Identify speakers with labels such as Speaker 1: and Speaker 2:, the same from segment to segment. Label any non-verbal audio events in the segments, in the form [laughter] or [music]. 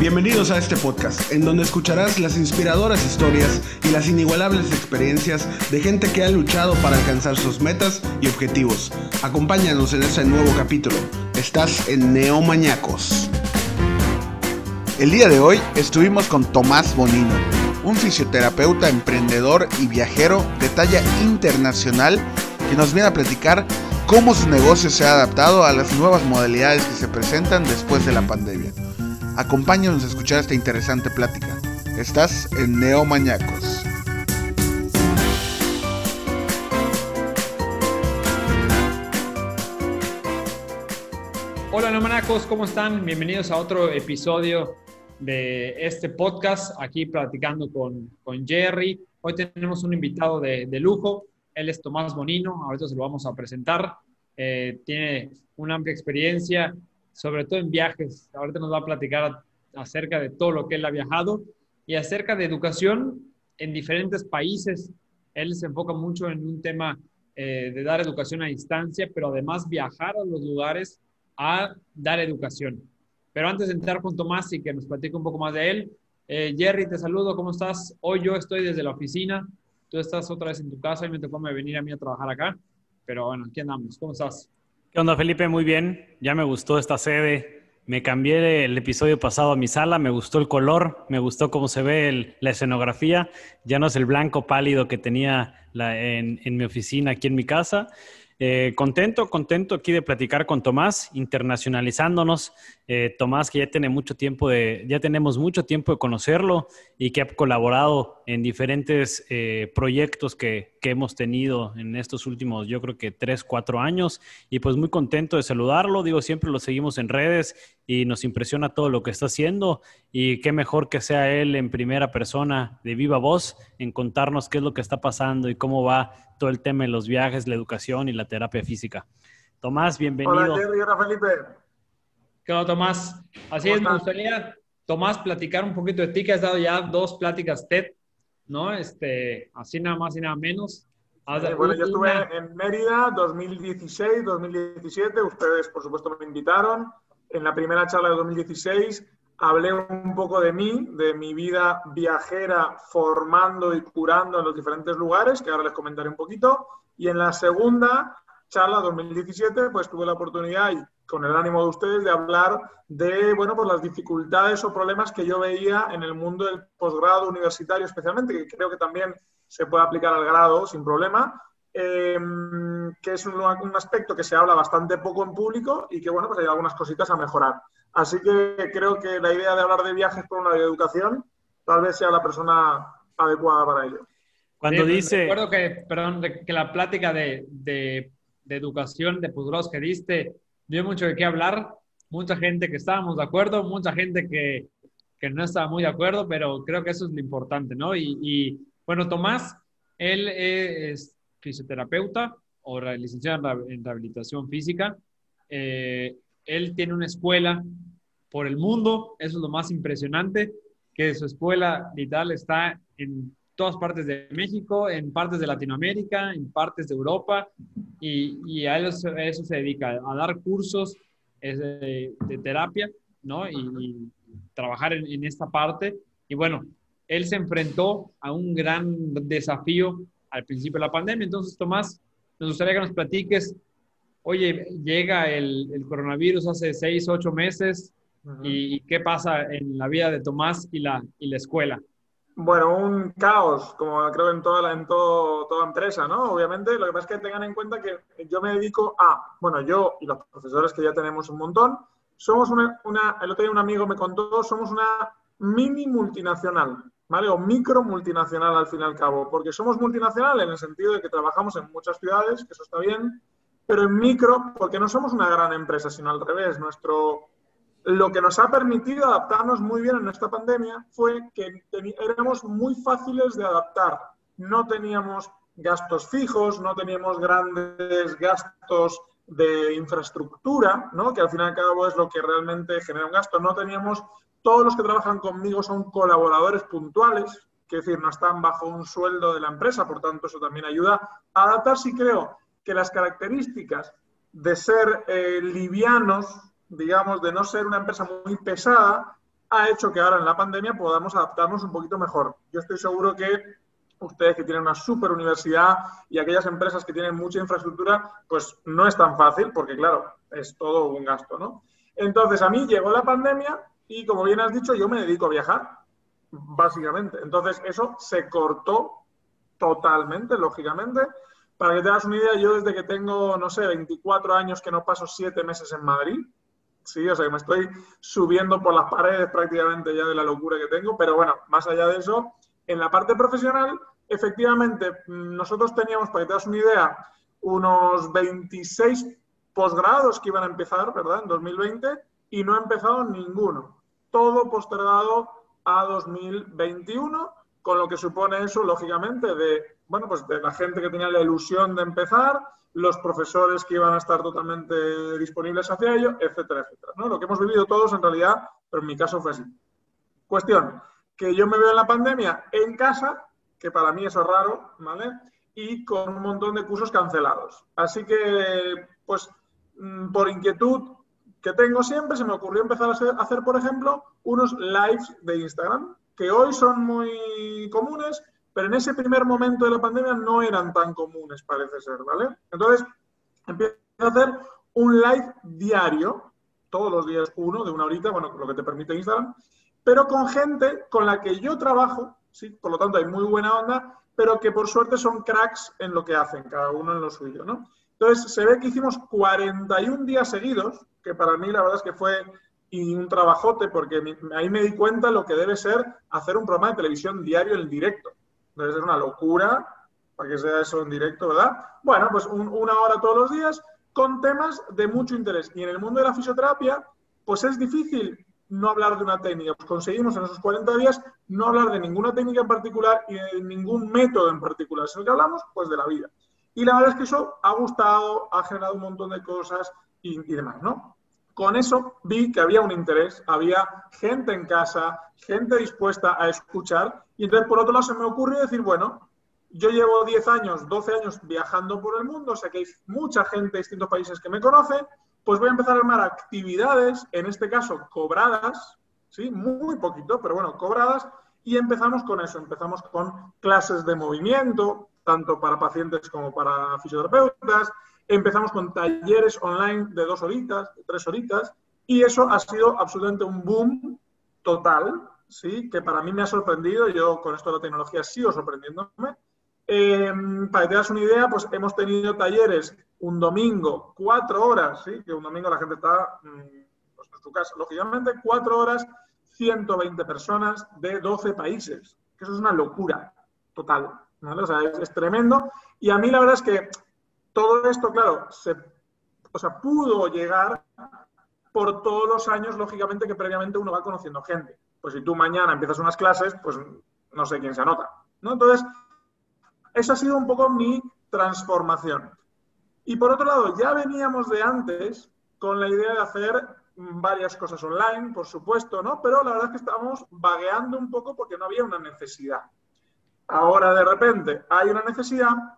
Speaker 1: Bienvenidos a este podcast, en donde escucharás las inspiradoras historias y las inigualables experiencias de gente que ha luchado para alcanzar sus metas y objetivos. Acompáñanos en este nuevo capítulo. Estás en Neomañacos. El día de hoy estuvimos con Tomás Bonino, un fisioterapeuta, emprendedor y viajero de talla internacional que nos viene a platicar cómo su negocio se ha adaptado a las nuevas modalidades que se presentan después de la pandemia. Acompáñanos a escuchar esta interesante plática. Estás en Neomañacos.
Speaker 2: Hola Neomañacos, ¿cómo están? Bienvenidos a otro episodio de este podcast, aquí platicando con, con Jerry. Hoy tenemos un invitado de, de, lujo, él es Tomás Bonino, ahorita se lo vamos a presentar. Eh, tiene una amplia experiencia sobre todo en viajes. Ahorita nos va a platicar acerca de todo lo que él ha viajado y acerca de educación en diferentes países. Él se enfoca mucho en un tema eh, de dar educación a distancia, pero además viajar a los lugares a dar educación. Pero antes de entrar con Tomás y que nos platique un poco más de él, eh, Jerry, te saludo, ¿cómo estás? Hoy yo estoy desde la oficina, tú estás otra vez en tu casa y me tocó venir a mí a trabajar acá, pero bueno, aquí andamos, ¿cómo estás?
Speaker 3: ¿Qué onda, Felipe? Muy bien. Ya me gustó esta sede. Me cambié el episodio pasado a mi sala, me gustó el color, me gustó cómo se ve la escenografía. Ya no es el blanco pálido que tenía en, mi oficina aquí en mi casa. Eh, contento, contento aquí de platicar con Tomás, internacionalizándonos. Eh, Tomás, que ya tiene mucho tiempo de, ya tenemos mucho tiempo de conocerlo y que ha colaborado en diferentes eh, proyectos que, que, hemos tenido en estos últimos, yo creo que tres, cuatro años. Y pues muy contento de saludarlo. Digo, siempre lo seguimos en redes y nos impresiona todo lo que está haciendo. Y qué mejor que sea él en primera persona, de viva voz, en contarnos qué es lo que está pasando y cómo va todo el tema de los viajes, la educación y la terapia física. Tomás, bienvenido.
Speaker 4: Hola, Jerry, hola, Felipe.
Speaker 2: ¿Qué onda, Tomás? Así es, me gustaría, Tomás, platicar un poquito de ti, que has dado ya dos pláticas TED, ¿no? Este, así nada más y nada menos.
Speaker 4: Sí, bueno, yo estuve en Mérida 2016, 2017, ustedes por supuesto me invitaron. En la primera charla de 2016 hablé un poco de mí, de mi vida viajera formando y curando en los diferentes lugares, que ahora les comentaré un poquito. Y en la segunda charla, 2017, pues tuve la oportunidad, y con el ánimo de ustedes, de hablar de, bueno, pues las dificultades o problemas que yo veía en el mundo del posgrado universitario especialmente, que creo que también se puede aplicar al grado sin problema, eh, que es un, un aspecto que se habla bastante poco en público y que, bueno, pues hay algunas cositas a mejorar. Así que creo que la idea de hablar de viajes por una educación tal vez sea la persona adecuada para ello.
Speaker 2: Cuando dice... Recuerdo que, perdón, que la plática de, de, de educación de posgrados que diste dio mucho de qué hablar. Mucha gente que estábamos de acuerdo, mucha gente que, que no estaba muy de acuerdo, pero creo que eso es lo importante, ¿no? Y, y bueno, Tomás, él es fisioterapeuta o licenciado en rehabilitación física. Eh, él tiene una escuela por el mundo, eso es lo más impresionante, que su escuela literal está en todas partes de México, en partes de Latinoamérica, en partes de Europa, y, y a, eso, eso, se dedica, a dar cursos de, de terapia, ¿no? Y, y trabajar en, en, esta parte. Y bueno, él se enfrentó a un gran desafío al principio de la pandemia. Entonces, Tomás, nos gustaría que nos platiques oye, llega el, el coronavirus hace seis, ocho meses, uh -huh. y, qué pasa en la vida de Tomás y la, y la escuela?
Speaker 4: Bueno, un caos, como creo en toda, la, en todo, toda empresa, ¿no? Obviamente, lo que pasa es que tengan en cuenta que yo me dedico a, bueno, yo y los profesores que ya tenemos un montón, somos una, una el otro día un amigo me contó, somos una mini multinacional, ¿vale? O micro multinacional al fin y al cabo, porque somos multinacional en el sentido de que trabajamos en muchas ciudades, que eso está bien, pero en micro, porque no somos una gran empresa, sino al revés. Nuestro, lo que nos ha permitido adaptarnos muy bien en esta pandemia fue que éramos muy fáciles de adaptar. No teníamos gastos fijos, no teníamos grandes gastos de infraestructura, ¿no? que al fin y al cabo es lo que realmente genera un gasto. No teníamos, todos los que trabajan conmigo son colaboradores puntuales, es decir, no están bajo un sueldo de la empresa, por tanto eso también ayuda a adaptarse y creo que las características de ser eh, livianos, digamos, de no ser una empresa muy pesada, ha hecho que ahora en la pandemia podamos adaptarnos un poquito mejor. Yo estoy seguro que ustedes que tienen una super universidad y aquellas empresas que tienen mucha infraestructura, pues no es tan fácil porque, claro, es todo un gasto, ¿no? Entonces, a mí llegó la pandemia y, como bien has dicho, yo me dedico a viajar, básicamente. Entonces, eso se cortó totalmente, lógicamente. Para que te hagas una idea, yo desde que tengo, no sé, 24 años que no paso 7 meses en Madrid, sí, o sea que me estoy subiendo por las paredes prácticamente ya de la locura que tengo, pero bueno, más allá de eso, en la parte profesional, efectivamente, nosotros teníamos, para que te das una idea, unos 26 posgrados que iban a empezar, ¿verdad?, en 2020, y no ha empezado ninguno. Todo postergado a 2021, con lo que supone eso, lógicamente, de, bueno, pues de la gente que tenía la ilusión de empezar, los profesores que iban a estar totalmente disponibles hacia ello, etcétera, etcétera. ¿no? Lo que hemos vivido todos en realidad, pero en mi caso fue así. Cuestión, que yo me veo en la pandemia en casa, que para mí eso es raro, ¿vale? Y con un montón de cursos cancelados. Así que, pues, mm, por inquietud que tengo siempre, se me ocurrió empezar a hacer, por ejemplo, unos lives de Instagram, que hoy son muy comunes, pero en ese primer momento de la pandemia no eran tan comunes, parece ser, ¿vale? Entonces, empiezo a hacer un live diario, todos los días uno, de una horita, bueno, lo que te permite Instagram, pero con gente con la que yo trabajo, ¿sí? por lo tanto hay muy buena onda, pero que por suerte son cracks en lo que hacen, cada uno en lo suyo. ¿no? Entonces, se ve que hicimos 41 días seguidos, que para mí la verdad es que fue un trabajote, porque ahí me di cuenta lo que debe ser hacer un programa de televisión diario en directo. Debe ser una locura para que sea eso en directo, ¿verdad? Bueno, pues una hora todos los días con temas de mucho interés. Y en el mundo de la fisioterapia, pues es difícil no hablar de una técnica. Pues conseguimos en esos 40 días no hablar de ninguna técnica en particular y de ningún método en particular, sino que hablamos pues de la vida. Y la verdad es que eso ha gustado, ha generado un montón de cosas y, demás, ¿no? Con eso vi que había un interés, había gente en casa, gente dispuesta a escuchar y entonces por otro lado se me ocurrió decir, bueno, yo llevo 10 años, 12 años viajando por el mundo, sé que hay mucha gente de distintos países que me conoce, pues voy a empezar a armar actividades, en este caso cobradas, ¿sí? Muy poquito, pero bueno, cobradas, y empezamos con eso, empezamos con clases de movimiento, tanto para pacientes como para fisioterapeutas, empezamos con talleres online de dos horitas, tres horitas, y eso ha sido absolutamente un boom total, ¿sí? que para mí me ha sorprendido, yo con esto de la tecnología sigo sorprendiéndome, eh, para que te das una idea, pues hemos tenido talleres un domingo, cuatro horas, ¿sí? que un domingo la gente está mm, pues, en su casa, lógicamente, cuatro horas, 120 personas de 12 países, eso es una locura total, ¿vale? O sea, es, tremendo. Y a mí la verdad es que todo esto, claro, se, o sea, pudo llegar por todos los años, lógicamente, que previamente uno va conociendo gente. Pues si tú mañana empiezas unas clases, pues no sé quién se anota, ¿no? Entonces, esa ha sido un poco mi transformación. Y por otro lado, ya veníamos de antes con la idea de hacer varias cosas online, por supuesto, ¿no? Pero la verdad es que estábamos vagueando un poco porque no había una necesidad. Ahora, de repente, hay una necesidad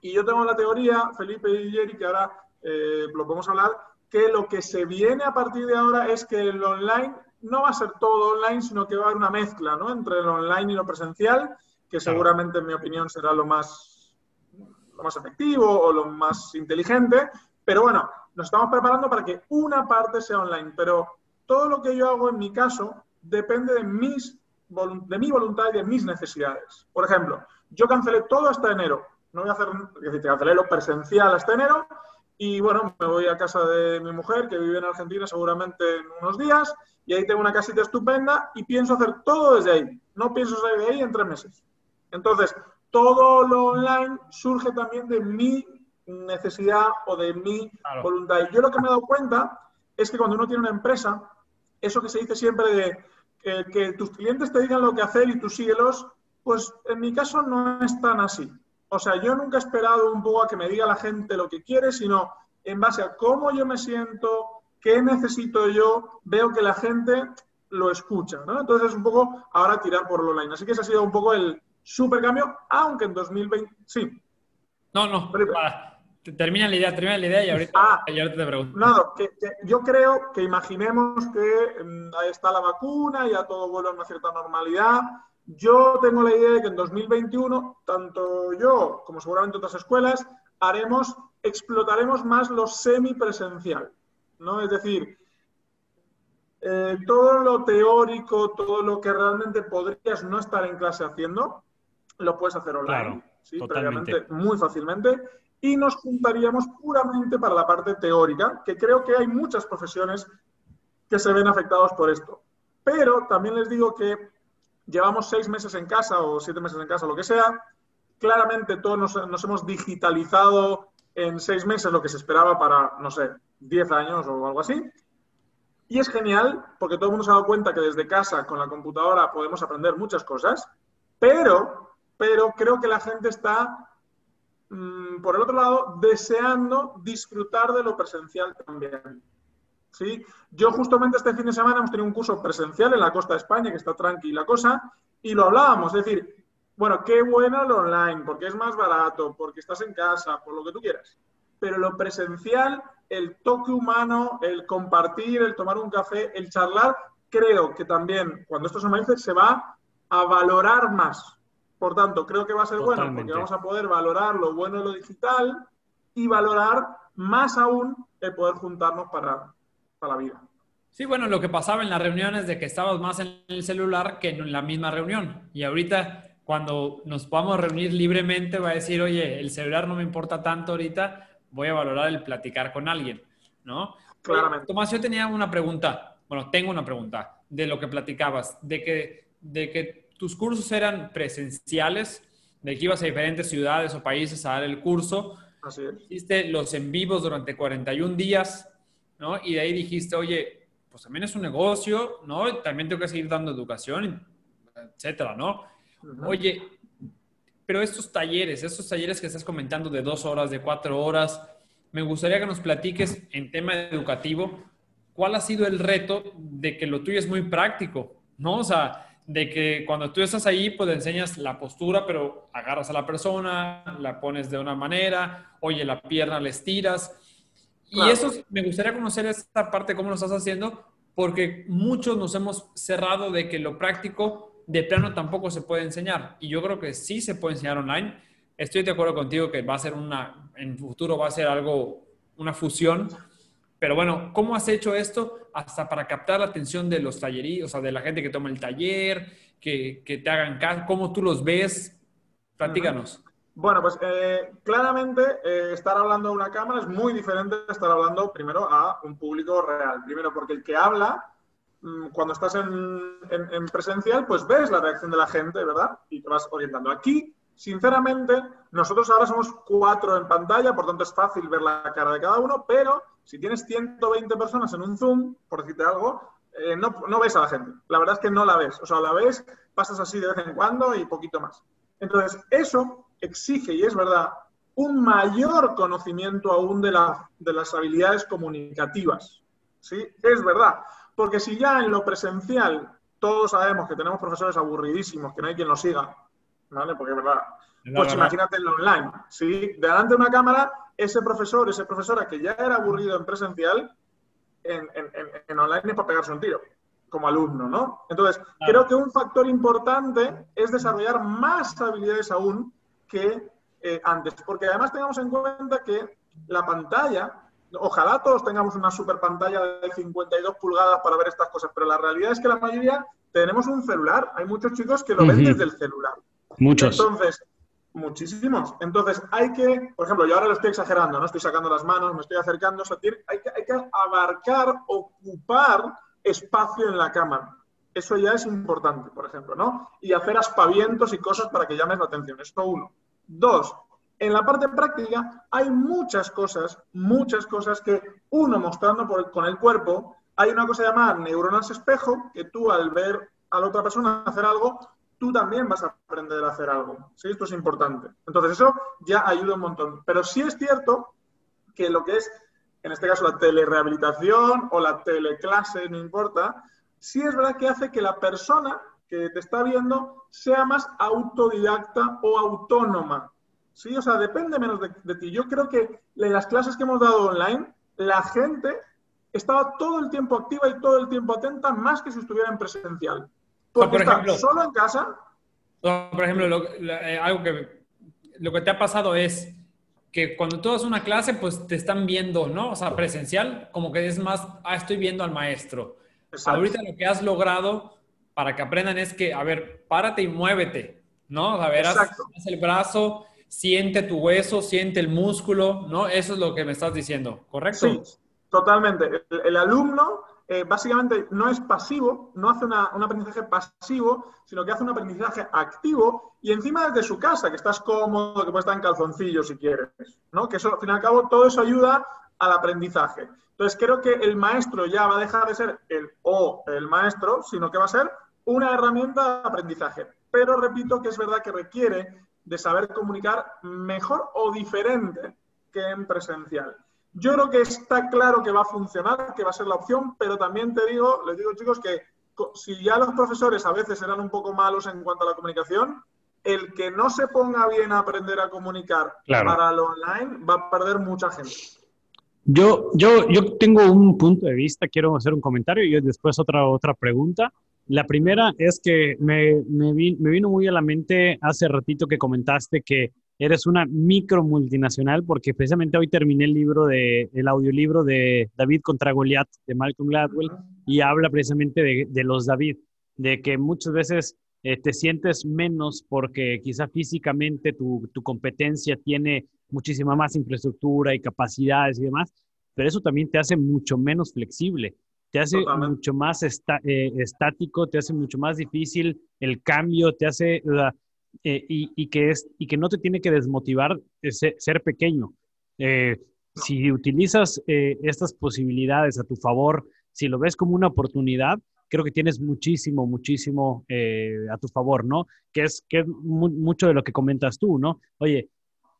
Speaker 4: y yo tengo la teoría, Felipe y Jerry, que ahora eh, lo podemos hablar, que lo que se viene a partir de ahora es que el online no va a ser todo online, sino que va a haber una mezcla, ¿no? Entre lo online y lo presencial que seguramente en mi opinión será lo más, lo más efectivo o lo más inteligente. Pero bueno, nos estamos preparando para que una parte sea online, pero todo lo que yo hago en mi caso depende de, mis, de mi voluntad y de mis necesidades. Por ejemplo, yo cancelé todo hasta enero. No voy a hacer, es decir, cancelé lo presencial hasta enero y bueno, me voy a casa de mi mujer que vive en Argentina seguramente en unos días y ahí tengo una casita estupenda y pienso hacer todo desde ahí. No pienso salir de ahí en tres meses. Entonces, todo lo online surge también de mi necesidad o de mi voluntad. Y yo lo que me he dado cuenta es que cuando uno tiene una empresa, eso que se dice siempre de que, tus clientes te digan lo que hacer y tú síguelos, pues en mi caso no es tan así. O sea, yo nunca he esperado un poco a que me diga la gente lo que quiere, sino en base a cómo yo me siento, qué necesito yo, veo que la gente lo escucha, ¿no? Entonces es un poco ahora tirar por lo online. Así que ese ha sido un poco el, super cambio, aunque en 2020, sí.
Speaker 2: No, no, Termina la idea, termina la idea y ahorita,
Speaker 4: ah,
Speaker 2: te pregunto.
Speaker 4: No, que, yo creo que imaginemos que mm, ahí está la vacuna, ya todo vuelve a una cierta normalidad. Yo tengo la idea de que en 2021, tanto yo como seguramente otras escuelas, haremos, explotaremos más lo semipresencial. ¿no? Es decir, eh, todo lo teórico, todo lo que realmente podrías no estar en clase haciendo, lo puedes hacer online, ¿sí? previamente, muy fácilmente y nos juntaríamos puramente para la parte teórica, que creo que hay muchas profesiones que se ven afectados por esto. Pero también les digo que llevamos seis meses en casa o siete meses en casa, lo que sea. Claramente todos nos, hemos digitalizado en seis meses lo que se esperaba para, no sé, diez años o algo así. Y es genial porque todo el mundo se ha dado cuenta que desde casa con la computadora podemos aprender muchas cosas, pero, pero creo que la gente está Mm, por el otro lado, deseando disfrutar de lo presencial también. ¿Sí? Yo justamente este fin de semana hemos tenido un curso presencial en la costa de España, que está tranquila cosa, y lo hablábamos, es decir, bueno, qué bueno lo online, porque es más barato, porque estás en casa, por lo que tú quieras. Pero lo presencial, el toque humano, el compartir, el tomar un café, el charlar, creo que también, cuando esto se me se va a valorar más. Por tanto, creo que va a ser bueno porque vamos a poder valorar lo bueno de lo digital y valorar más aún el poder juntarnos para, para la vida.
Speaker 2: Sí, bueno, lo que pasaba en las reuniones de que estabas más en el celular que en la misma reunión. Y ahorita, cuando nos podamos reunir libremente, va a decir, oye, el celular no me importa tanto ahorita, voy a valorar el platicar con alguien, ¿no?
Speaker 4: Claramente.
Speaker 2: Tomás, yo tenía una pregunta, bueno, tengo una pregunta de lo que platicabas, de que, de que tus cursos eran presenciales, de que ibas a diferentes ciudades o países a dar el curso.
Speaker 4: Así es.
Speaker 2: Hiciste los en vivos durante 41 días, ¿no? Y de ahí dijiste, oye, pues también es un negocio, ¿no? También tengo que seguir dando educación, etcétera, ¿no? Oye, pero estos talleres, estos talleres que estás comentando de dos horas, de cuatro horas, me gustaría que nos platiques en tema educativo, ¿cuál ha sido el reto de que lo tuyo es muy práctico, ¿no? O sea, de que cuando tú estás ahí, pues enseñas la postura, pero agarras a la persona, la pones de una manera, oye, la pierna le estiras. Y eso me gustaría conocer esta parte, cómo lo estás haciendo, porque muchos nos hemos cerrado de que lo práctico de plano tampoco se puede enseñar. Y yo creo que sí se puede enseñar online. Estoy de acuerdo contigo que va a ser una, en futuro va a ser algo, una fusión, pero bueno, ¿cómo has hecho esto hasta para captar la atención de los talleríos, o sea, de la gente que toma el taller, que, que te hagan caso? ¿Cómo tú los ves? Platícanos.
Speaker 4: Bueno, pues eh, claramente eh, estar hablando a una cámara es muy diferente de estar hablando primero a un público real. Primero porque el que habla, mm, cuando estás en, en, presencial, pues ves la reacción de la gente, ¿verdad? Y te vas orientando. Aquí, sinceramente, nosotros ahora somos cuatro en pantalla, por tanto es fácil ver la cara de cada uno, pero si tienes 120 personas en un Zoom, por decirte algo, eh, no, no, ves a la gente. La verdad es que no la ves. O sea, la ves, pasas así de vez en cuando y poquito más. Entonces, eso exige, y es verdad, un mayor conocimiento aún de, la, de las habilidades comunicativas. ¿Sí? Es verdad. Porque si ya en lo presencial todos sabemos que tenemos profesores aburridísimos, que no hay quien los siga, ¿vale? Porque es verdad. Pues imagínate en lo online, ¿sí? Delante de una cámara ese profesor, esa profesora que ya era aburrido en presencial, en, en, online es para pegarse un tiro, como alumno, ¿no? Entonces, creo que un factor importante es desarrollar más habilidades aún que eh, antes, porque además tengamos en cuenta que la pantalla, ojalá todos tengamos una super pantalla de 52 pulgadas para ver estas cosas, pero la realidad es que la mayoría tenemos un celular. Hay muchos chicos que lo ven desde el celular.
Speaker 3: Muchos.
Speaker 4: Entonces, Muchísimos. Entonces, hay que, por ejemplo, yo ahora lo estoy exagerando, ¿no? Estoy sacando las manos, me estoy acercando, hay, que, hay que abarcar, ocupar espacio en la cámara. Eso ya es importante, por ejemplo, ¿no? Y hacer aspavientos y cosas para que llames la atención. Esto uno. Dos, en la parte práctica hay muchas cosas, muchas cosas que uno mostrando por con el cuerpo, hay una cosa llamada neuronas espejo, que tú al ver a la otra persona hacer algo, tú también vas a aprender a hacer algo. ¿sí? Esto es importante. Entonces, eso ya ayuda un montón. Pero sí es cierto que lo que es, en este caso, la telerehabilitación o la teleclase, no importa, sí es verdad que hace que la persona que te está viendo sea más autodidacta o autónoma. ¿sí? O sea, depende menos de, ti. Yo creo que en las clases que hemos dado online, la gente estaba todo el tiempo activa y todo el tiempo atenta, más que si estuviera en presencial. Porque por ejemplo, solo en casa.
Speaker 2: Por ejemplo, eh, algo que lo que te ha pasado es que cuando tú das una clase, pues te están viendo, ¿no? O sea, presencial, como que es más, ah, estoy viendo al maestro. Ahorita lo que has logrado para que aprendan es que, a ver, párate y muévete, ¿no? A ver, haz, el brazo, siente tu hueso, siente el músculo, ¿no? Eso es lo que me estás diciendo, ¿correcto?
Speaker 4: Sí, totalmente. El, alumno eh, básicamente no es pasivo, no hace un aprendizaje pasivo, sino que hace un aprendizaje activo y encima desde su casa, que estás cómodo, que puedes estar en calzoncillo si quieres, ¿no? Que eso, al fin y al cabo, todo eso ayuda al aprendizaje. Entonces, creo que el maestro ya va a dejar de ser el o el maestro, sino que va a ser una herramienta de aprendizaje. Pero repito que es verdad que requiere de saber comunicar mejor o diferente que en presencial. Yo creo que está claro que va a funcionar, que va a ser la opción, pero también te digo, les digo chicos que si ya los profesores a veces eran un poco malos en cuanto a la comunicación, el que no se ponga bien a aprender a comunicar para lo online va a perder mucha gente.
Speaker 3: Yo, yo, yo tengo un punto de vista, quiero hacer un comentario y después otra, otra pregunta. La primera es que me, me, vino muy a la mente hace ratito que comentaste que eres una micro multinacional, porque precisamente hoy terminé el libro de, el audiolibro de David contra Goliat de Malcolm Gladwell y habla precisamente de, de los David, de que muchas veces eh, te sientes menos porque quizá físicamente tu, tu competencia tiene muchísima más infraestructura y capacidades y demás, pero eso también te hace mucho menos flexible, te hace mucho más eh, estático, te hace mucho más difícil el cambio, te hace, eh, y, y, que es, y que no te tiene que desmotivar ser, pequeño. Eh, si utilizas estas posibilidades a tu favor, si lo ves como una oportunidad, creo que tienes muchísimo, muchísimo a tu favor, ¿no? Que es, que es mucho de lo que comentas tú, ¿no? Oye,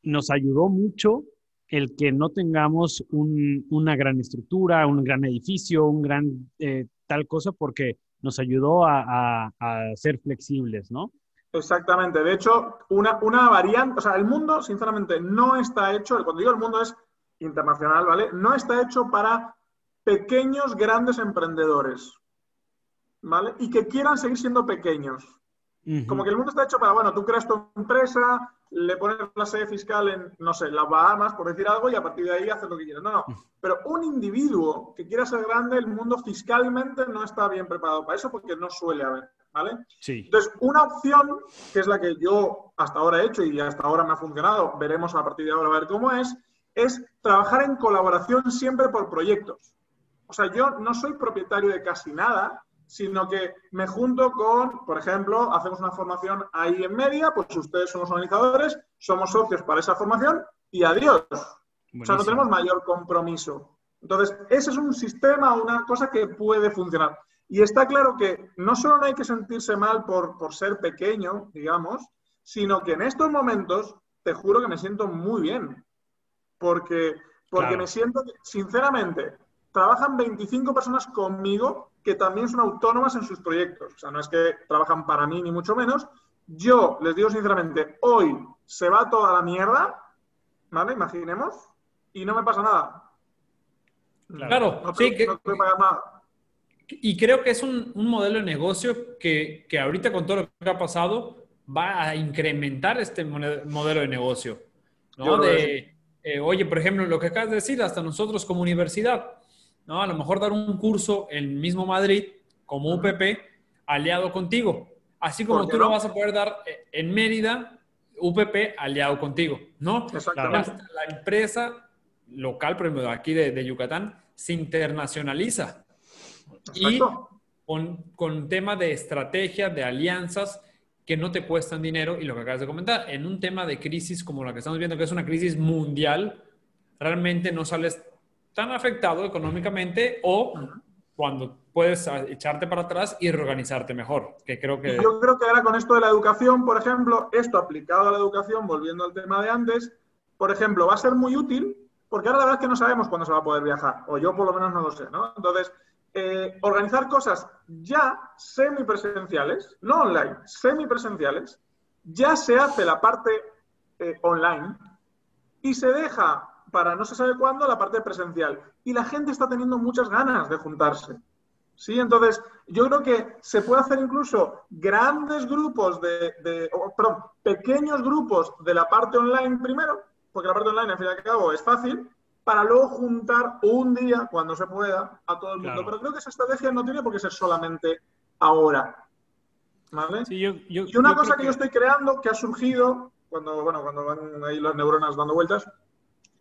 Speaker 3: nos ayudó mucho el que no tengamos una gran estructura, un gran edificio, un gran eh, tal cosa, porque nos ayudó a, ser flexibles, ¿no?
Speaker 4: Exactamente. De hecho, una, una variante, o sea, el mundo, sinceramente, no está hecho, cuando digo el mundo es internacional, ¿vale? No está hecho para pequeños, grandes emprendedores, ¿vale? Y que quieran seguir siendo pequeños. Como que el mundo está hecho para, bueno, tú creas tu empresa, le pones la sede fiscal en, no sé, las Bahamas, por decir algo, y a partir de ahí haces lo que quieras. No, no. Pero un individuo que quiera ser grande, el mundo fiscalmente no está bien preparado para eso porque no suele haber. ¿Vale?
Speaker 3: Sí.
Speaker 4: Entonces, una opción, que es la que yo hasta ahora he hecho y hasta ahora me ha funcionado, veremos a partir de ahora a ver cómo es, es trabajar en colaboración siempre por proyectos. O sea, yo no soy propietario de casi nada, sino que me junto con, por ejemplo, hacemos una formación ahí en media, pues ustedes son los organizadores, somos socios para esa formación y adiós. O sea, no tenemos mayor compromiso. Entonces, ese es un sistema, una cosa que puede funcionar. Y está claro que no solo no hay que sentirse mal por, por ser pequeño, digamos, sino que en estos momentos, te juro que me siento muy bien. Porque, porque me siento, sinceramente, trabajan 25 personas conmigo que también son autónomas en sus proyectos. O sea, no es que trabajan para mí ni mucho menos. Yo les digo sinceramente, hoy se va toda la mierda, ¿vale? Imaginemos, y no me pasa nada.
Speaker 2: Claro, sí, que, no pagar nada. Y creo que es un, modelo de negocio que, que, ahorita con todo lo que ha pasado va a incrementar este modelo de negocio. ¿no? De, eh, oye, por ejemplo, lo que acabas de decir, hasta nosotros como universidad, ¿no? A lo mejor dar un curso en mismo Madrid como UPP aliado contigo. Así como tú lo vas a poder dar eh, en Mérida, UPP aliado contigo, ¿no?
Speaker 4: Exactamente.
Speaker 2: La, empresa local, ejemplo, aquí de, Yucatán, se internacionaliza. Y con, con tema de estrategia, de alianzas que no te cuestan dinero y lo que acabas de comentar, en un tema de crisis como la que estamos viendo, que es una crisis mundial, realmente no sales tan afectado económicamente o cuando puedes echarte para atrás y reorganizarte mejor, que creo que...
Speaker 4: Yo creo que ahora con esto de la educación, por ejemplo, esto aplicado a la educación, volviendo al tema de antes, por ejemplo, va a ser muy útil porque ahora la verdad es que no sabemos cuándo se va a poder viajar, o yo por lo menos no lo sé, ¿no? Entonces, eh, organizar cosas ya semipresenciales, no online, semipresenciales, ya se hace la parte eh, online y se deja para no se sabe cuándo la parte presencial. Y la gente está teniendo muchas ganas de juntarse. ¿Sí? Entonces, yo creo que se puede hacer incluso grandes grupos de, perdón, pequeños grupos de la parte online primero, porque la parte online, al fin y al cabo, es fácil, para luego juntar un día, cuando se pueda, a todo el mundo. Pero creo que esa estrategia no tiene por qué ser solamente ahora. ¿Vale? y una cosa que, yo estoy creando, que ha surgido, cuando, bueno, cuando van ahí las neuronas dando vueltas,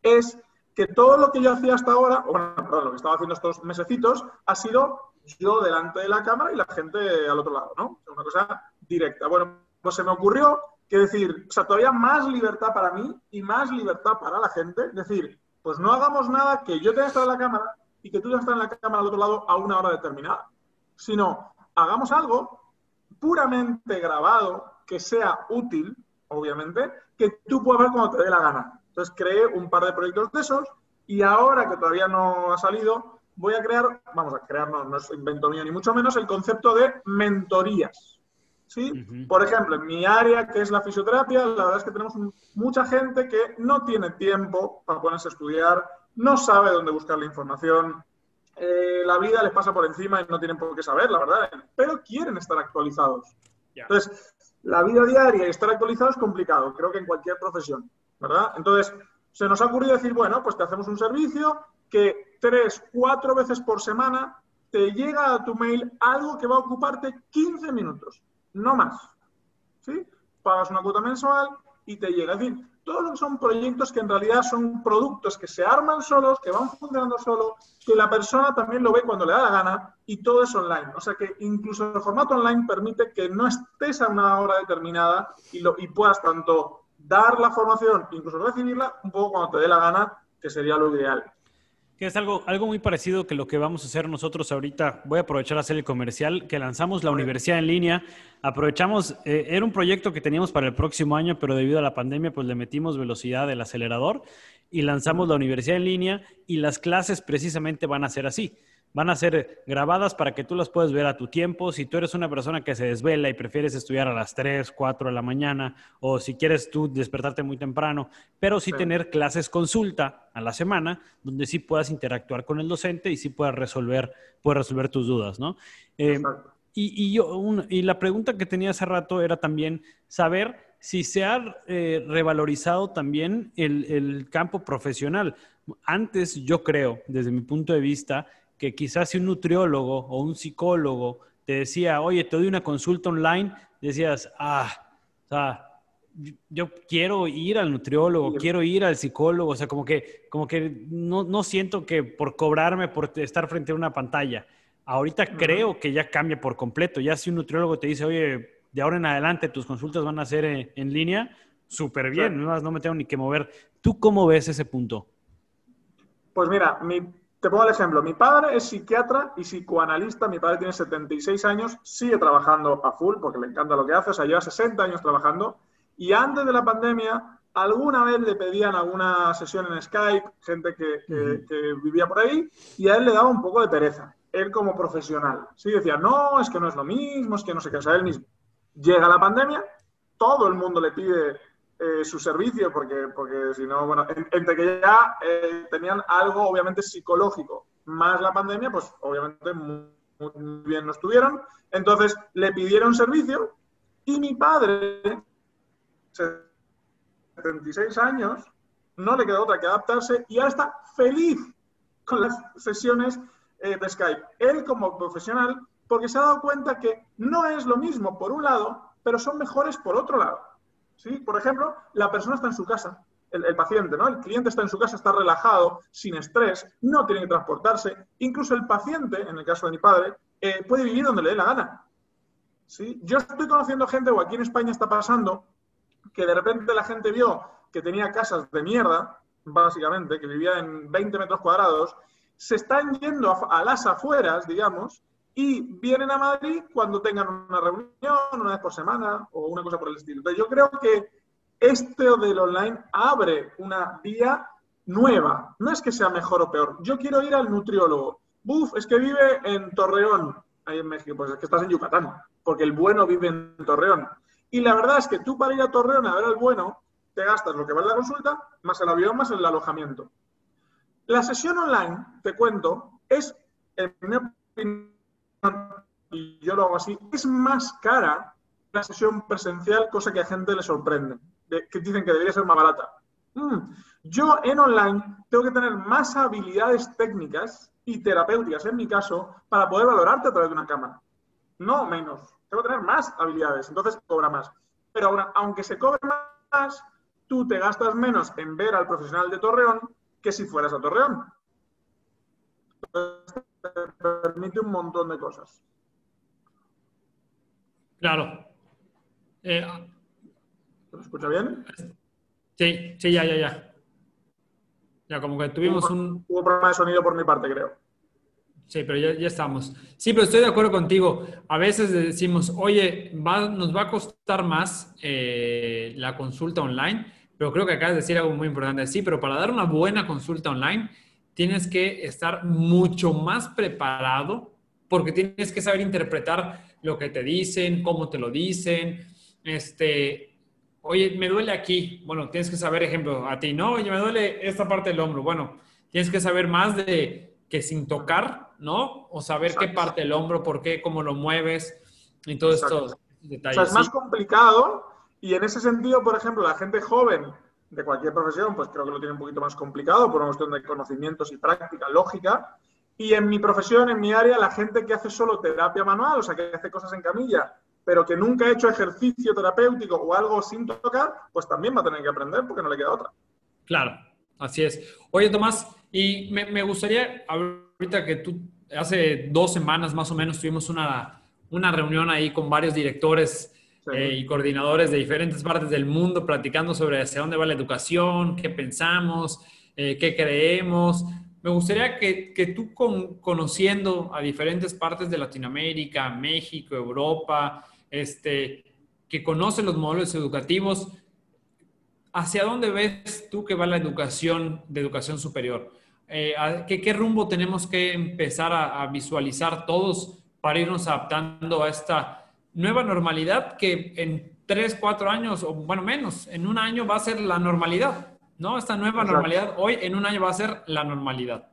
Speaker 4: es que todo lo que yo hacía hasta ahora, o bueno, perdón, lo que estaba haciendo estos mesecitos, ha sido yo delante de la cámara y la gente al otro lado, ¿no? Una cosa directa. Bueno, pues se me ocurrió que decir, o sea, todavía más libertad para mí y más libertad para la gente, decir, pues no hagamos nada que yo tenga que estar en la cámara y que tú ya estar en la cámara al otro lado a una hora determinada, sino hagamos algo puramente grabado que sea útil, obviamente, que tú puedas ver cuando te dé la gana. Entonces creé un par de proyectos de esos y ahora que todavía no ha salido, voy a crear, vamos a crear, no, no es invento mío ni mucho menos, el concepto de mentorías. ¿sí? Por ejemplo, en mi área, que es la fisioterapia, la verdad es que tenemos mucha gente que no tiene tiempo para ponerse a estudiar, no sabe dónde buscar la información, eh, la vida les pasa por encima y no tienen por qué saber, la verdad, pero quieren estar actualizados. Entonces, la vida diaria y estar actualizado es complicado, creo que en cualquier profesión, ¿verdad? Entonces, se nos ha ocurrido decir, bueno, pues te hacemos un servicio que tres, cuatro veces por semana te llega a tu mail algo que va a ocuparte 15 minutos no más. ¿Sí? Pagas una cuota mensual y te llega. Es decir, todos son proyectos que en realidad son productos que se arman solos, que van funcionando solos, que la persona también lo ve cuando le da la gana y todo es online. O sea que incluso el formato online permite que no estés a una hora determinada y, lo, y puedas tanto dar la formación, incluso recibirla, un poco cuando te dé la gana, que sería lo ideal.
Speaker 3: Que es algo, algo muy parecido que lo que vamos a hacer nosotros ahorita. Voy a aprovechar a hacer el comercial, que lanzamos la universidad en línea. Aprovechamos, eh, era un proyecto que teníamos para el próximo año, pero debido a la pandemia, pues le metimos velocidad del acelerador y lanzamos la universidad en línea y las clases precisamente van a ser así van a ser grabadas para que tú las puedas ver a tu tiempo. Si tú eres una persona que se desvela y prefieres estudiar a las 3, 4 de la mañana, o si quieres tú despertarte muy temprano, pero sí, tener clases consulta a la semana, donde sí puedas interactuar con el docente y sí puedas resolver, puedas resolver tus dudas, ¿no? Eh, y, yo, y la pregunta que tenía hace rato era también saber si se ha eh, revalorizado también el, el campo profesional. Antes, yo creo, desde mi punto de vista, que quizás si un nutriólogo o un psicólogo te decía, oye, te doy una consulta online, decías, ah, o sea, yo quiero ir al nutriólogo, quiero ir al psicólogo, o sea, como que, como que no, no siento que por cobrarme por estar frente a una pantalla. Ahorita creo que ya cambia por completo. Ya si un nutriólogo te dice, oye, de ahora en adelante tus consultas van a ser en, línea, súper bien, no, no me tengo ni que mover. ¿Tú cómo ves ese punto?
Speaker 4: Pues mira, mi te pongo el ejemplo. Mi padre es psiquiatra y psicoanalista. Mi padre tiene 76 años, sigue trabajando a full porque le encanta lo que hace. O sea, lleva 60 años trabajando. Y antes de la pandemia, alguna vez le pedían alguna sesión en Skype, gente que, vivía por ahí, y a él le daba un poco de pereza. Él como profesional. Sí, decía, no, es que no es lo mismo, es que no sé qué, o sea, él mismo. Llega la pandemia, todo el mundo le pide eh, su servicio, porque, porque si no, bueno, entre que ya eh, tenían algo obviamente psicológico, más la pandemia, pues obviamente muy, bien no estuvieron. Entonces le pidieron servicio y mi padre, 76 años, no le quedó otra que adaptarse y ahora está feliz con las sesiones eh, de Skype. Él como profesional, porque se ha dado cuenta que no es lo mismo por un lado, pero son mejores por otro lado. ¿Sí? Por ejemplo, la persona está en su casa, el, paciente, ¿no? El cliente está en su casa, está relajado, sin estrés, no tiene que transportarse. Incluso el paciente, en el caso de mi padre, eh, puede vivir donde le dé la gana. ¿sí? Yo estoy conociendo gente, o aquí en España está pasando, que de repente la gente vio que tenía casas de mierda, básicamente, que vivía en 20 metros cuadrados, se están yendo a las afueras, digamos, y vienen a Madrid cuando tengan una reunión, una vez por semana o una cosa por el estilo. Entonces yo creo que este del online abre una vía nueva. No es que sea mejor o peor. Yo quiero ir al nutriólogo. Buf, es que vive en Torreón, ahí en México. Pues es que estás en Yucatán, porque el bueno vive en Torreón. Y la verdad es que tú para ir a Torreón a ver al bueno, te gastas lo que vale la consulta, más el avión, más el alojamiento. La sesión online, te cuento, es, en mi opinión, y yo lo hago así, es más cara la sesión presencial, cosa que a gente le sorprende, que dicen que debería ser más barata. Mm, yo en online tengo que tener más habilidades técnicas y terapéuticas, en mi caso, para poder valorarte a través de una cámara. No menos. Tengo que tener más habilidades, entonces cobra más. Pero ahora, aunque se cobre más, tú te gastas menos en ver al profesional de Torreón que si fueras a Torreón. Te permite un montón de cosas.
Speaker 2: Claro.
Speaker 4: Eh, ¿Se escucha bien?
Speaker 2: Sí, sí, ya, ya, ya. Ya, como que tuvimos un...
Speaker 4: Hubo problema de sonido por mi parte, creo.
Speaker 2: Sí, pero ya, ya, estamos. Sí, pero estoy de acuerdo contigo. A veces decimos, oye, nos va a costar más eh, la consulta online, pero creo que acabas de decir algo muy importante. Sí, pero para dar una buena consulta online, tienes que estar mucho más preparado porque tienes que saber interpretar lo que te dicen, cómo te lo dicen. Este, oye, me duele aquí. Bueno, tienes que saber, ejemplo, a ti, no, oye, me duele esta parte del hombro. Bueno, tienes que saber más de que sin tocar, ¿no? O saber qué parte del hombro, por qué, cómo lo mueves y todo esto
Speaker 4: detalles. O sea, es más complicado y en ese sentido, por ejemplo, la gente joven de cualquier profesión, pues creo que lo tiene un poquito más complicado por una cuestión de conocimientos y práctica lógica. Y en mi profesión, en mi área, la gente que hace solo terapia manual, o sea, que hace cosas en camilla, pero que nunca ha hecho ejercicio terapéutico o algo sin tocar, pues también va a tener que aprender porque no le queda otra.
Speaker 2: Claro, así es. Oye, Tomás, y me, gustaría, ahorita que tú, hace dos semanas más o menos tuvimos una, una reunión ahí con varios directores eh, y coordinadores de diferentes partes del mundo platicando sobre hacia dónde va la educación, qué pensamos, eh, qué creemos. Me gustaría que, que tú con, conociendo a diferentes partes de Latinoamérica, México, Europa, este, que conocen los modelos educativos, ¿hacia dónde ves tú que va la educación de educación superior? Eh, ¿qué, ¿qué, rumbo tenemos que empezar a, a, visualizar todos para irnos adaptando a esta nueva normalidad que en tres, cuatro años, o bueno, menos, en un año va a ser la normalidad, ¿no? Esta nueva normalidad hoy en un año va a ser la normalidad.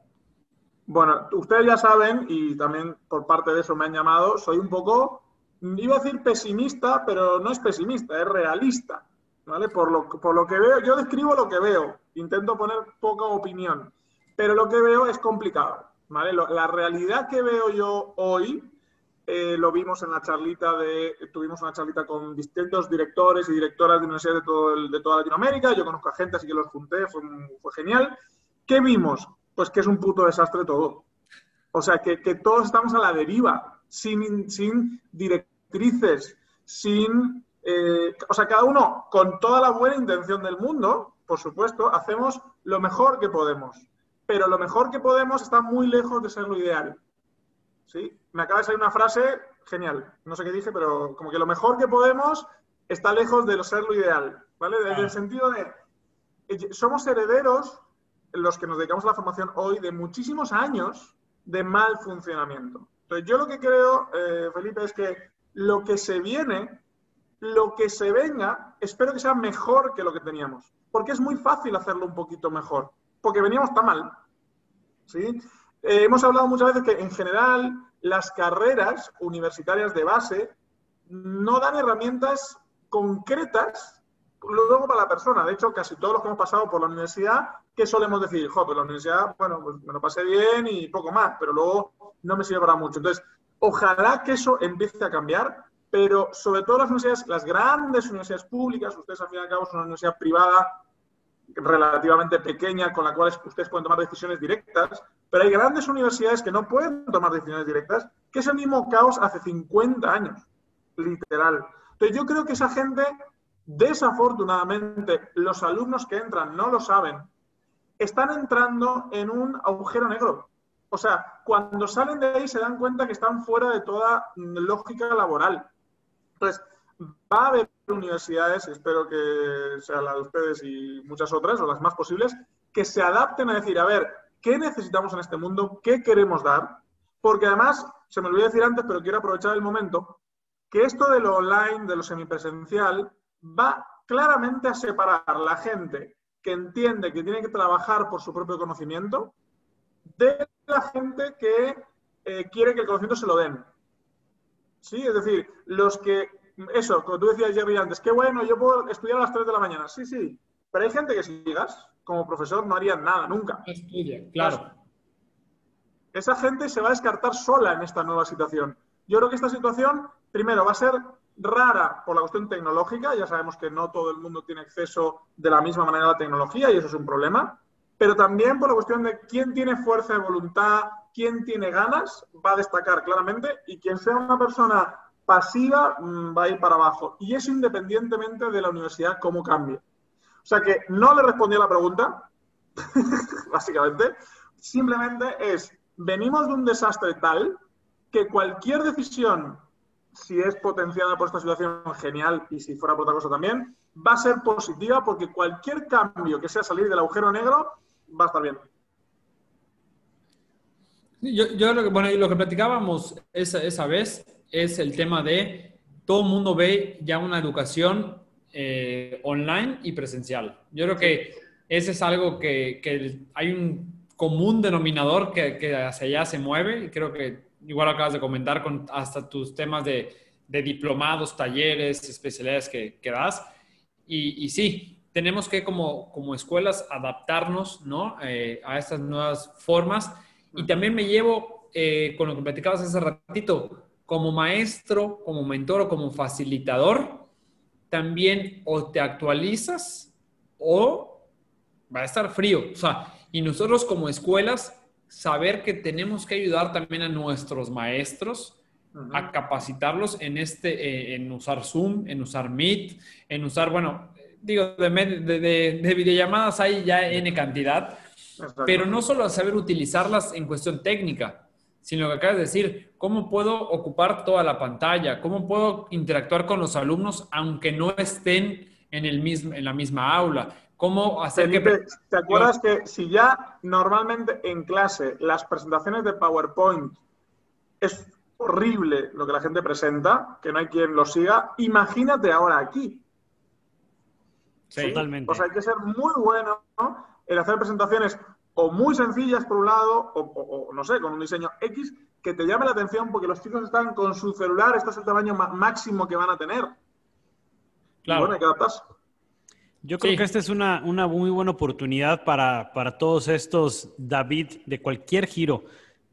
Speaker 4: Bueno, ustedes ya saben, y también por parte de eso me han llamado, soy un poco, iba a decir pesimista, pero no es pesimista, es realista, ¿vale? Por lo, por lo que veo, yo describo lo que veo, intento poner poca opinión, pero lo que veo es complicado, ¿vale? la realidad que veo yo hoy eh, lo vimos en la charlita de, tuvimos una charlita con distintos directores y directoras de universidades de, todo de toda Latinoamérica, yo conozco a gente, así que los junté, fue, fue genial. ¿Qué vimos? Pues que es un puto desastre todo. O sea, que, que todos estamos a la deriva, sin, sin directrices, sin... Eh, o sea, cada uno con toda la buena intención del mundo, por supuesto, hacemos lo mejor que podemos. Pero lo mejor que podemos está muy lejos de ser lo ideal. ¿Sí? Me acaba de salir una frase genial. No sé qué dije, pero como que lo mejor que podemos está lejos de ser lo ideal, ¿vale? Desde el sentido de, eh, somos herederos, los que nos dedicamos a la formación hoy, de muchísimos años de mal funcionamiento. Entonces, yo lo que creo, eh, Felipe, es que lo que se viene, lo que se venga, espero que sea mejor que lo que teníamos. Porque es muy fácil hacerlo un poquito mejor. Porque veníamos tan mal. ¿Sí? Eh, hemos hablado muchas veces que en general las carreras universitarias de base no dan herramientas concretas luego para la persona. De hecho, casi todos los que hemos pasado por la universidad, ¿qué solemos decir? Jo, pues la universidad, bueno, pues me lo pasé bien y poco más, pero luego no me sirve para mucho. Entonces, ojalá que eso empiece a cambiar, pero sobre todo las universidades, las grandes universidades públicas, ustedes al fin y al cabo son una universidad privada relativamente pequeña con la cual ustedes pueden tomar decisiones directas, pero hay grandes universidades que no pueden tomar decisiones directas, que es el mismo caos hace 50 años, literal. Entonces yo creo que esa gente, desafortunadamente, los alumnos que entran no lo saben, están entrando en un agujero negro. O sea, cuando salen de ahí se dan cuenta que están fuera de toda lógica laboral. Entonces, va a haber universidades, espero que sea la de ustedes y muchas otras, o las más posibles, que se adapten a decir, a ver, ¿qué necesitamos en este mundo? ¿Qué queremos dar? Porque además, se me olvidó decir antes, pero quiero aprovechar el momento, que esto de lo online, de lo semipresencial, va claramente a separar la gente que entiende que tiene que trabajar por su propio conocimiento de la gente que eh, quiere que el conocimiento se lo den. ¿Sí? Es decir, los que, eso, como tú decías, Jerry, antes, qué bueno, yo puedo estudiar a las 3 de la mañana. Sí, sí, pero hay gente que si digas, como profesor, no haría nada, nunca.
Speaker 2: Estudia, claro.
Speaker 4: Esa gente se va a descartar sola en esta nueva situación. Yo creo que esta situación, primero, va a ser rara por la cuestión tecnológica. Ya sabemos que no todo el mundo tiene acceso de la misma manera a la tecnología y eso es un problema. Pero también por la cuestión de quién tiene fuerza de voluntad, quién tiene ganas, va a destacar claramente y quien sea una persona pasiva mm, va a ir para abajo. Y eso independientemente de la universidad cómo cambie. O sea que no le respondí a la pregunta, [laughs] básicamente. Simplemente es, venimos de un desastre tal que cualquier decisión si es potenciada por esta situación, genial, y si fuera por otra cosa también, va a ser positiva porque cualquier cambio que sea salir del agujero negro va a estar bien.
Speaker 2: Yo, yo lo que, bueno, lo que platicábamos esa, esa vez es el tema de todo el mundo ve ya una educación eh, online y presencial. Yo creo que ese es algo que, que hay un común denominador que, que, hacia allá se mueve y creo que igual acabas de comentar con hasta tus temas de, de diplomados, talleres, especialidades que, que das. Y, y, sí, tenemos que como, como escuelas adaptarnos ¿no? Eh, a estas nuevas formas. Y también me llevo eh, con lo que platicabas hace ratito, como maestro, como mentor o como facilitador, también o te actualizas o va a estar frío. O sea, y nosotros como escuelas saber que tenemos que ayudar también a nuestros maestros a capacitarlos en este, eh, en usar Zoom, en usar Meet, en usar, bueno, digo, de, de, de videollamadas hay ya N cantidad, pero no solo saber utilizarlas en cuestión técnica, sino que acabas de decir, ¿cómo puedo ocupar toda la pantalla? ¿Cómo puedo interactuar con los alumnos aunque no estén en, el mismo, en la misma aula? ¿Cómo hacer que...
Speaker 4: ¿Te acuerdas que si ya normalmente en clase las presentaciones de PowerPoint es horrible lo que la gente presenta, que no hay quien lo siga, imagínate ahora aquí.
Speaker 3: Sí, Totalmente.
Speaker 4: O sea, hay que ser muy bueno en hacer presentaciones o muy sencillas por un lado, o, no sé, con un diseño X que te llame la atención porque los chicos están con su celular, este es el tamaño máximo que van a tener.
Speaker 3: Claro. Y bueno, hay que adaptarse. Yo creo que esta es una, una muy buena oportunidad para, para, todos estos David de cualquier giro,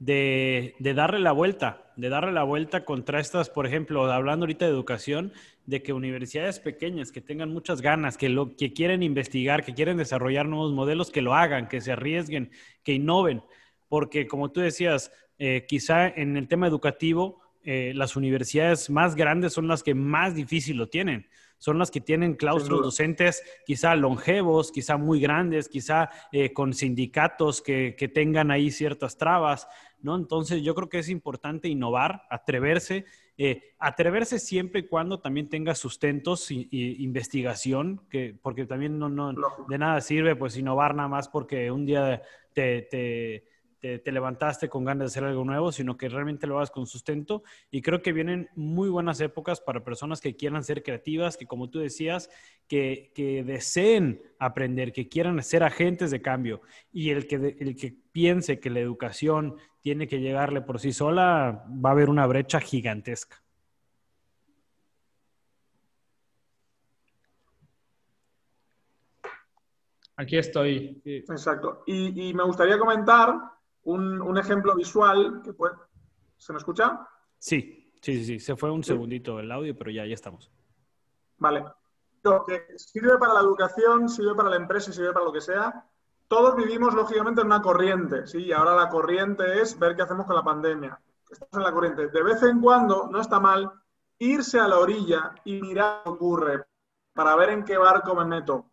Speaker 3: de, de, darle la vuelta, de darle la vuelta contra estas, por ejemplo, hablando ahorita de educación, de que universidades pequeñas que tengan muchas ganas, que, lo, que quieren investigar, que quieren desarrollar nuevos modelos, que lo hagan, que se arriesguen, que innoven, porque como tú decías, eh, quizá en el tema educativo, eh, las universidades más grandes son las que más difícil lo tienen. Son las que tienen claustros docentes quizá longevos, quizá muy grandes, quizá eh, con sindicatos que, que, tengan ahí ciertas trabas, ¿no? Entonces yo creo que es importante innovar, atreverse, eh, atreverse siempre y cuando también tenga sustentos y, investigación, que, porque también no, no, de nada sirve pues innovar nada más porque un día te, te te, levantaste con ganas de hacer algo nuevo, sino que realmente lo hagas con sustento. Y creo que vienen muy buenas épocas para personas que quieran ser creativas, que como tú decías, que, que deseen aprender, que quieran ser agentes de cambio. Y el que, el que piense que la educación tiene que llegarle por sí sola, va a haber una brecha gigantesca.
Speaker 2: Aquí estoy.
Speaker 4: Exacto. Y, y, me gustaría comentar un, ejemplo visual que puede... ¿Se me escucha?
Speaker 3: Sí, sí, sí, sí. Se fue un segundito el audio, pero ya, ya estamos.
Speaker 4: Vale. que sirve para la educación, sirve para la empresa y sirve para lo que sea. Todos vivimos, lógicamente, en una corriente, ¿sí? Y ahora la corriente es ver qué hacemos con la pandemia. Estamos en la corriente. De vez en cuando, no está mal, irse a la orilla y mirar qué ocurre para ver en qué barco me meto.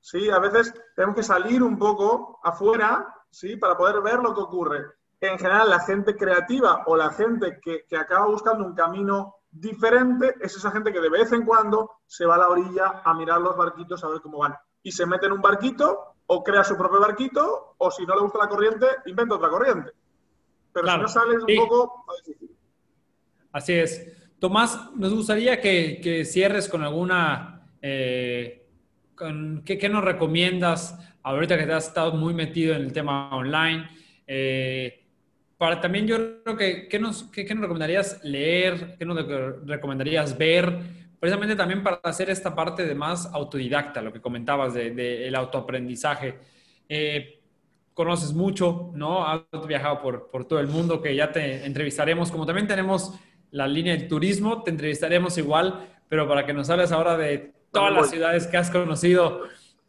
Speaker 4: Sí, a veces tenemos que salir un poco afuera ¿sí? Para poder ver lo que ocurre. En general, la gente creativa o la gente que, acaba buscando un camino diferente es esa gente que de vez en cuando se va a la orilla a mirar los barquitos a ver cómo van. Y se mete en un barquito o crea su propio barquito o si no le gusta la corriente, inventa otra corriente. Pero si no sales un poco,
Speaker 2: Así es. Tomás, nos gustaría que, cierres con alguna ¿qué, ¿qué, nos recomiendas ahorita que te has estado muy metido en el tema online? para también yo creo que, ¿qué nos, qué, nos recomendarías leer? ¿Qué nos recomendarías ver? Precisamente también para hacer esta parte de más autodidacta, lo que comentabas del de, el autoaprendizaje. Eh, conoces mucho, ¿no? Has viajado por, por todo el mundo, que ya te entrevistaremos. Como también tenemos la línea del turismo, te entrevistaremos igual, pero para que nos hables ahora de todas las ciudades que has conocido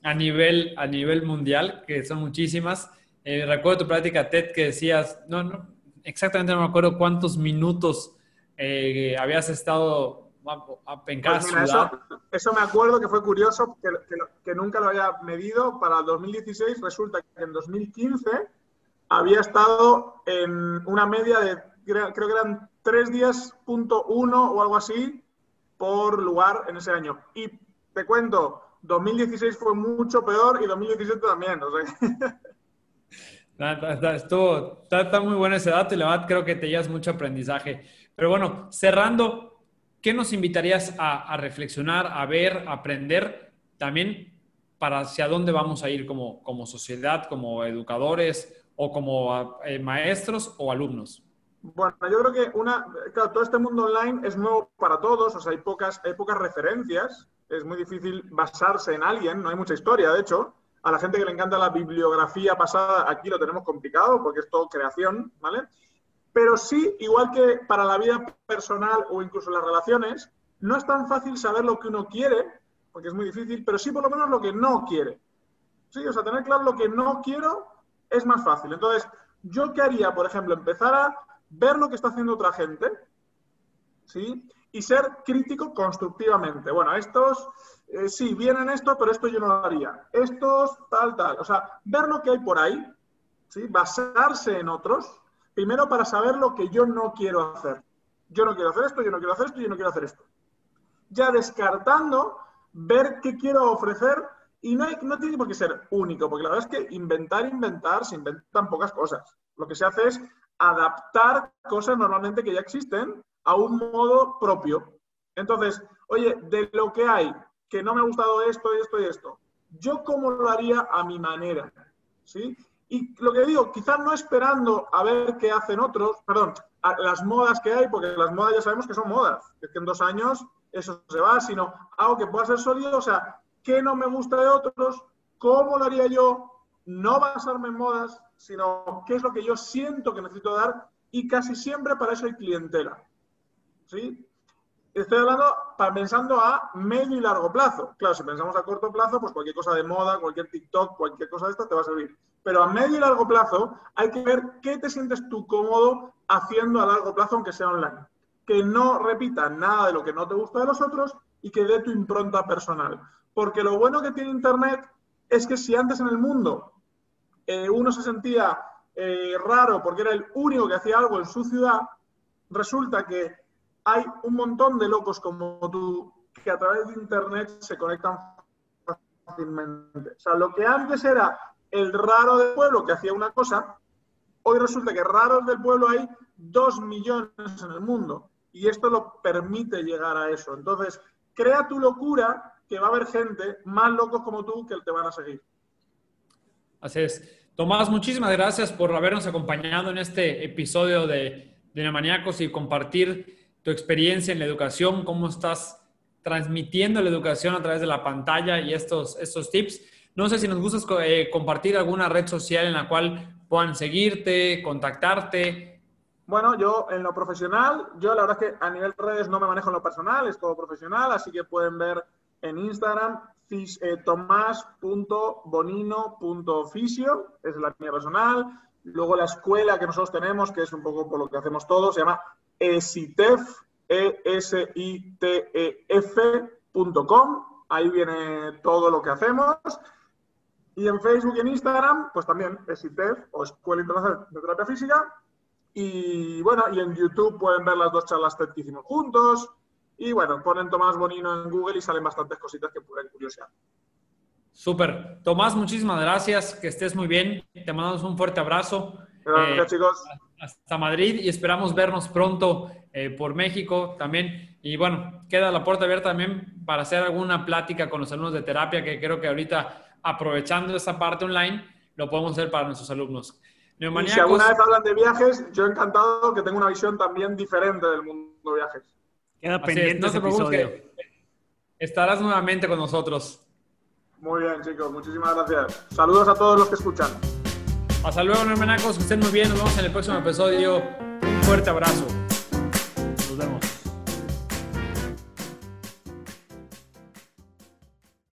Speaker 2: a nivel, a nivel mundial, que son muchísimas. Eh, recuerdo tu práctica TED que decías, no, no, exactamente no me acuerdo cuántos minutos eh, habías estado en cada pues ciudad.
Speaker 4: Eso, me acuerdo que fue curioso, que, que, nunca lo había medido. Para el 2016 resulta que en 2015 había estado en una media de, creo que eran tres días punto uno o algo así por lugar en ese año. Y te cuento, 2016 fue mucho peor y 2017 también. O sea, [laughs]
Speaker 2: Está, muy bueno ese dato y la verdad creo que te llevas mucho aprendizaje. Pero bueno, cerrando, ¿qué nos invitarías a, reflexionar, a ver, a aprender también para hacia dónde vamos a ir como, como sociedad, como educadores o como eh, maestros o alumnos?
Speaker 4: Bueno, yo creo que una, todo este mundo online es nuevo para todos, o sea, hay pocas, hay pocas referencias, es muy difícil basarse en alguien, no hay mucha historia, de hecho. A la gente que le encanta la bibliografía pasada, aquí lo tenemos complicado porque es todo creación, ¿vale? Pero sí, igual que para la vida personal o incluso las relaciones, no es tan fácil saber lo que uno quiere, porque es muy difícil, pero sí por lo menos lo que no quiere. Sí, o sea, tener claro lo que no quiero es más fácil. Entonces, ¿yo qué haría? Por ejemplo, empezar a ver lo que está haciendo otra gente, ¿sí? Y ser crítico constructivamente. Bueno, estos eh, sí, vienen esto, pero esto yo no lo haría. Estos, tal, tal. O sea, ver lo que hay por ahí, ¿sí? basarse en otros, primero para saber lo que yo no quiero hacer. Yo no quiero hacer esto, yo no quiero hacer esto, yo no quiero hacer esto. Ya descartando, ver qué quiero ofrecer y no, no tiene por qué ser único, porque la verdad es que inventar, inventar, se inventan pocas cosas. Lo que se hace es adaptar cosas normalmente que ya existen a un modo propio. Entonces, oye, de lo que hay, que no me ha gustado esto esto y esto. Yo cómo lo haría a mi manera, ¿sí? Y lo que digo, quizás no esperando a ver qué hacen otros, perdón, las modas que hay, porque las modas ya sabemos que son modas, es que en dos años eso se va, sino algo que pueda ser sólido, o sea, qué no me gusta de otros, cómo lo haría yo, no basarme en modas, sino qué es lo que yo siento que necesito dar y casi siempre para eso hay clientela. ¿Sí? Estoy hablando pensando a medio y largo plazo. Claro, si pensamos a corto plazo, pues cualquier cosa de moda, cualquier TikTok, cualquier cosa de esta te va a servir. Pero a medio y largo plazo hay que ver qué te sientes tú cómodo haciendo a largo plazo, aunque sea online. Que no repita nada de lo que no te gusta de los otros y que dé tu impronta personal. Porque lo bueno que tiene Internet es que si antes en el mundo eh, uno se sentía eh, raro porque era el único que hacía algo en su ciudad, resulta que hay un montón de locos como tú que a través de Internet se conectan fácilmente. O sea, lo que antes era el raro del pueblo que hacía una cosa, hoy resulta que raros del pueblo hay dos millones en el mundo. Y esto lo permite llegar a eso. Entonces, crea tu locura que va a haber gente más locos como tú que te van a seguir.
Speaker 2: Así es. Tomás, muchísimas gracias por habernos acompañado en este episodio de Dinamaniacos y compartir tu experiencia en la educación, cómo estás transmitiendo la educación a través de la pantalla y estos, estos tips. No sé si nos gustas eh, compartir alguna red social en la cual puedan seguirte, contactarte.
Speaker 4: Bueno, yo en lo profesional, yo la verdad es que a nivel de redes no me manejo en lo personal, es todo profesional, así que pueden ver en Instagram eh, tomás.bonino.oficio, es la mía personal. Luego la escuela que nosotros tenemos, que es un poco por lo que hacemos todos, se llama esitef, e s i t e f.com. Ahí viene todo lo que hacemos. Y en Facebook y en Instagram, pues también ESITEF o Escuela Internacional de Terapia Física. Y bueno, y en YouTube pueden ver las dos charlas TED que hicimos juntos. Y bueno, ponen Tomás Bonino en Google y salen bastantes cositas que pueden curiosidad.
Speaker 2: Súper. Tomás, muchísimas gracias. Que estés muy bien. Te mandamos un fuerte abrazo.
Speaker 4: Gracias, eh, chicos
Speaker 2: hasta Madrid y esperamos vernos pronto eh, por México. También Y bueno, queda la puerta abierta también para hacer alguna plática con los alumnos de terapia, que creo que ahorita, aprovechando esta parte online, lo podemos hacer para nuestros alumnos.
Speaker 4: Y si alguna vez hablan de viajes, yo encantado que tengo una visión también diferente del mundo de viajes.
Speaker 3: Queda pendiente no ese episodio.
Speaker 2: Estarás nuevamente con nosotros.
Speaker 4: Muy bien, chicos. Muchísimas gracias. Saludos a todos los que escuchan.
Speaker 2: Hasta luego, hermanacos. Que estén muy bien. Nos vemos en el próximo episodio. Un fuerte abrazo.